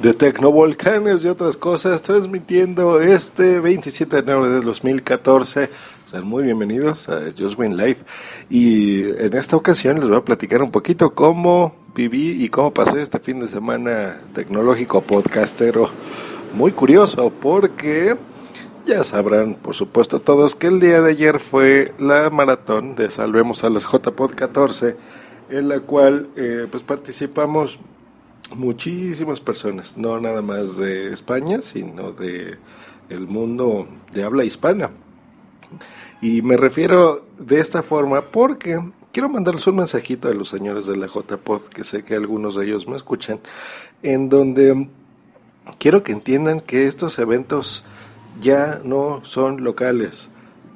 de tecnovolcanes y otras cosas, transmitiendo este 27 de enero de 2014. Sean muy bienvenidos a Just Win Life. Y en esta ocasión les voy a platicar un poquito cómo viví y cómo pasé este fin de semana tecnológico podcastero. Muy curioso porque ya sabrán, por supuesto, todos que el día de ayer fue la maratón de Salvemos a las JPod 14, en la cual eh, pues participamos muchísimas personas, no nada más de España, sino de el mundo de habla hispana. Y me refiero de esta forma porque quiero mandarles un mensajito a los señores de la JPod, que sé que algunos de ellos me escuchan, en donde quiero que entiendan que estos eventos ya no son locales.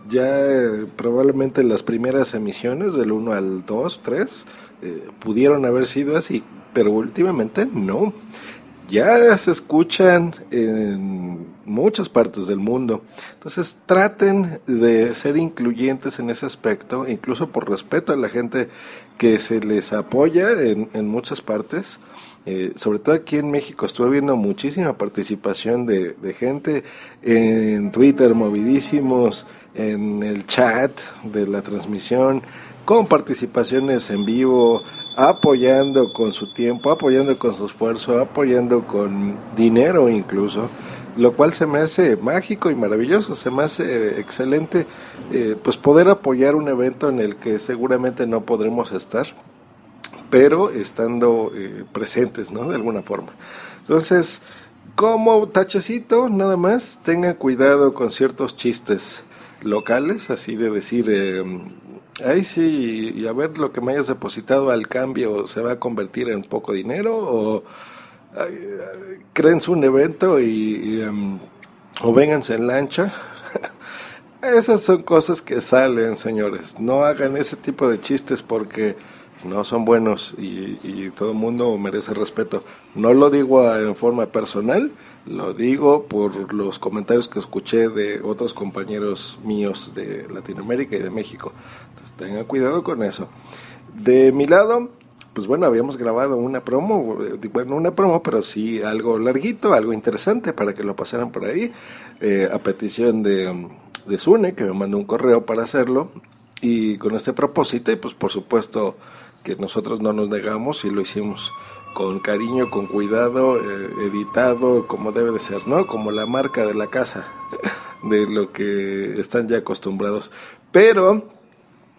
Ya eh, probablemente las primeras emisiones del 1 al 2, 3 eh, pudieron haber sido así, pero últimamente no. Ya se escuchan en muchas partes del mundo. Entonces traten de ser incluyentes en ese aspecto, incluso por respeto a la gente que se les apoya en, muchas partes. Eh, sobre todo aquí en México estuve viendo muchísima participación de, de gente en Twitter, movidísimos, en el chat de la transmisión, con participaciones en vivo, apoyando con su tiempo, apoyando con su esfuerzo, apoyando con dinero incluso, lo cual se me hace mágico y maravilloso, se me hace excelente eh, pues poder apoyar un evento en el que seguramente no podremos estar, pero estando eh, presentes, ¿no? De alguna forma. Entonces, como tachecito, nada más, tengan cuidado con ciertos chistes locales, así de decir, eh, Ahí sí, y a ver lo que me hayas depositado al cambio se va a convertir en poco dinero o creen un evento y, em, o vénganse en lancha. Esas son cosas que salen, señores. No hagan ese tipo de chistes porque no son buenos y, y todo el mundo merece respeto. No lo digo en forma personal, lo digo por los comentarios que escuché de otros compañeros míos de Latinoamérica y de México. Entonces tengan cuidado con eso. De mi lado, pues bueno, habíamos grabado una promo, bueno, una promo, pero sí algo larguito, algo interesante para que lo pasaran por ahí, eh, a petición de, de Sune, que me mandó un correo para hacerlo, y con este propósito, pues por supuesto que nosotros no nos negamos y lo hicimos con cariño, con cuidado, eh, editado como debe de ser, ¿no? Como la marca de la casa, de lo que están ya acostumbrados. Pero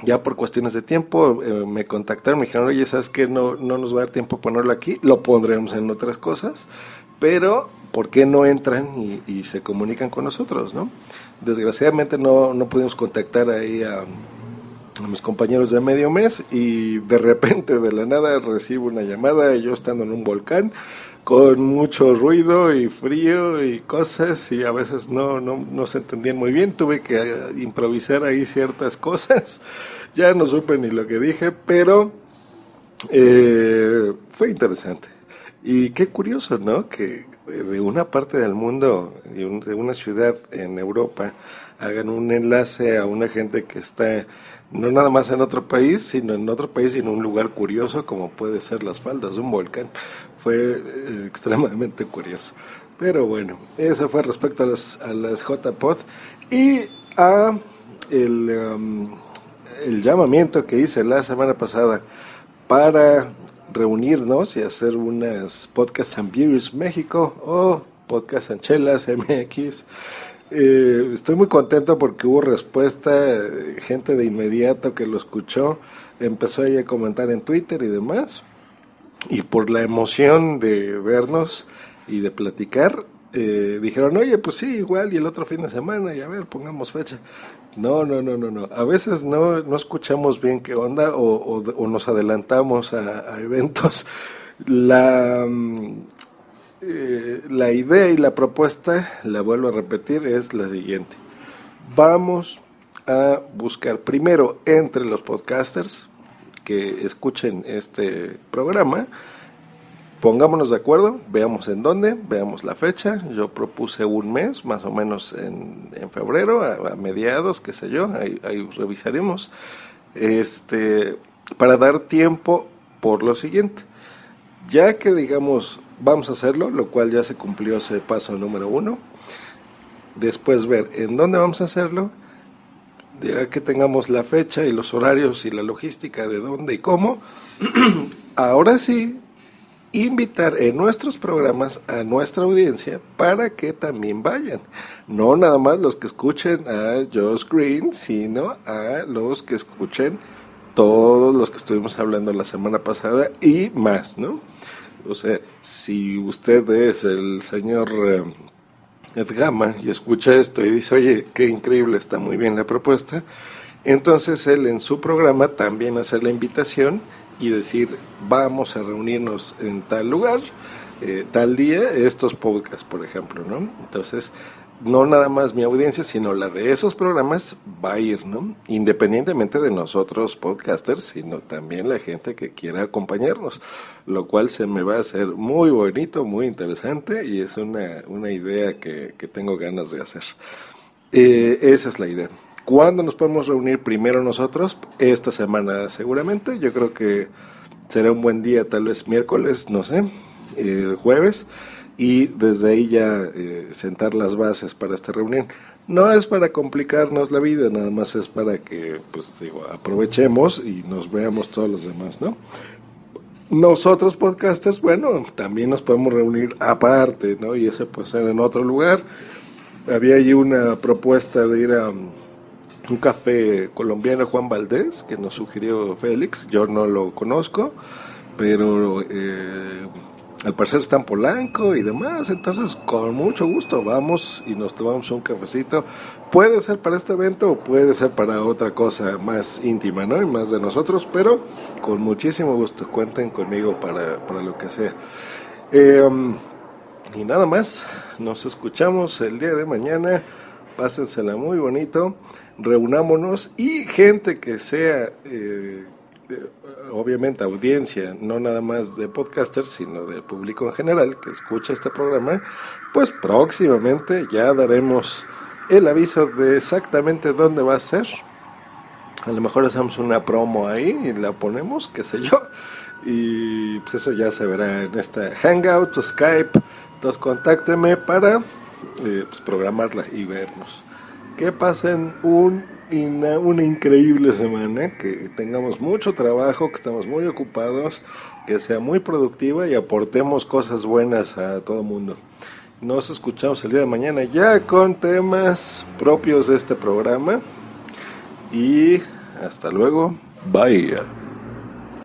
ya por cuestiones de tiempo eh, me contactaron, me dijeron, oye, ¿sabes qué? No, no nos va a dar tiempo ponerlo aquí, lo pondremos en otras cosas, pero ¿por qué no entran y, se comunican con nosotros, no? Desgraciadamente no, no pudimos contactar ahí a mis compañeros de medio mes y de repente de la nada recibo una llamada yo estando en un volcán con mucho ruido y frío y cosas y a veces no, no, no se entendían muy bien, tuve que improvisar ahí ciertas cosas, ya no supe ni lo que dije, pero eh, fue interesante. Y qué curioso, ¿no? Que de una parte del mundo, de una ciudad en Europa, hagan un enlace a una gente que está no nada más en otro país, sino en otro país y en un lugar curioso como puede ser las faldas de un volcán. Fue eh, extremadamente curioso. Pero bueno, eso fue respecto a las, a las JPod y a el, um, el llamamiento que hice la semana pasada para reunirnos y hacer unas podcasts and beers México o podcast Anchelas MX eh, estoy muy contento porque hubo respuesta, gente de inmediato que lo escuchó, empezó a comentar en Twitter y demás. Y por la emoción de vernos y de platicar, eh, dijeron, oye, pues sí, igual, y el otro fin de semana, y a ver, pongamos fecha. No, no, no, no, no. A veces no, no escuchamos bien qué onda o, o, nos adelantamos a, eventos. La, mm, eh, la idea y la propuesta, la vuelvo a repetir, es la siguiente. Vamos a buscar primero entre los podcasters que escuchen este programa, pongámonos de acuerdo, veamos en dónde, veamos la fecha. Yo propuse un mes, más o menos en, febrero, a, mediados, qué sé yo, ahí, ahí revisaremos. Este, para dar tiempo por lo siguiente. Ya que digamos vamos a hacerlo, lo cual ya se cumplió ese paso número uno. Después ver en dónde vamos a hacerlo, ya que tengamos la fecha y los horarios y la logística de dónde y cómo. Ahora sí, invitar en nuestros programas a nuestra audiencia para que también vayan. No nada más los que escuchen a Josh Green, sino a los que escuchen todos los que estuvimos hablando la semana pasada y más, ¿no? O sea, si usted es el señor eh, Edgama y escucha esto y dice, oye, qué increíble, está muy bien la propuesta, entonces él en su programa también hace la invitación y decir, vamos a reunirnos en tal lugar, eh, tal día, estos podcasts, por ejemplo, ¿no? Entonces, no nada más mi audiencia, sino la de esos programas va a ir, ¿no? Independientemente de nosotros podcasters, sino también la gente que quiera acompañarnos, lo cual se me va a hacer muy bonito, muy interesante y es una, una idea que, que tengo ganas de hacer. Eh, esa es la idea. ¿Cuándo nos podemos reunir primero nosotros? Esta semana seguramente. Yo creo que será un buen día, tal vez miércoles, no sé, eh, jueves. Y desde ahí ya eh, sentar las bases para esta reunión. No es para complicarnos la vida, nada más es para que, pues digo, aprovechemos y nos veamos todos los demás, ¿no? Nosotros podcasters, bueno, también nos podemos reunir aparte, ¿no? Y ese puede ser en otro lugar. Había allí una propuesta de ir a un café colombiano Juan Valdés que nos sugirió Félix. Yo no lo conozco, pero eh, al parecer está en Polanco y demás. Entonces, con mucho gusto vamos y nos tomamos un cafecito. Puede ser para este evento o puede ser para otra cosa más íntima, ¿no? Y más de nosotros, pero con muchísimo gusto. Cuenten conmigo para, para lo que sea. Eh, y nada más, nos escuchamos el día de mañana. Pásensela muy bonito reunámonos y gente que sea, eh, eh, obviamente audiencia, no nada más de podcasters, sino de público en general que escucha este programa, pues próximamente ya daremos el aviso de exactamente dónde va a ser. A lo mejor hacemos una promo ahí y la ponemos, qué sé yo. Y pues eso ya se verá en esta Hangout o Skype. Entonces contácteme para eh, pues, programarla y vernos que pasen un, una, increíble semana, que tengamos mucho trabajo, que estamos muy ocupados, que sea muy productiva y aportemos cosas buenas a todo el mundo. Nos escuchamos el día de mañana ya con temas propios de este programa y hasta luego. Bye.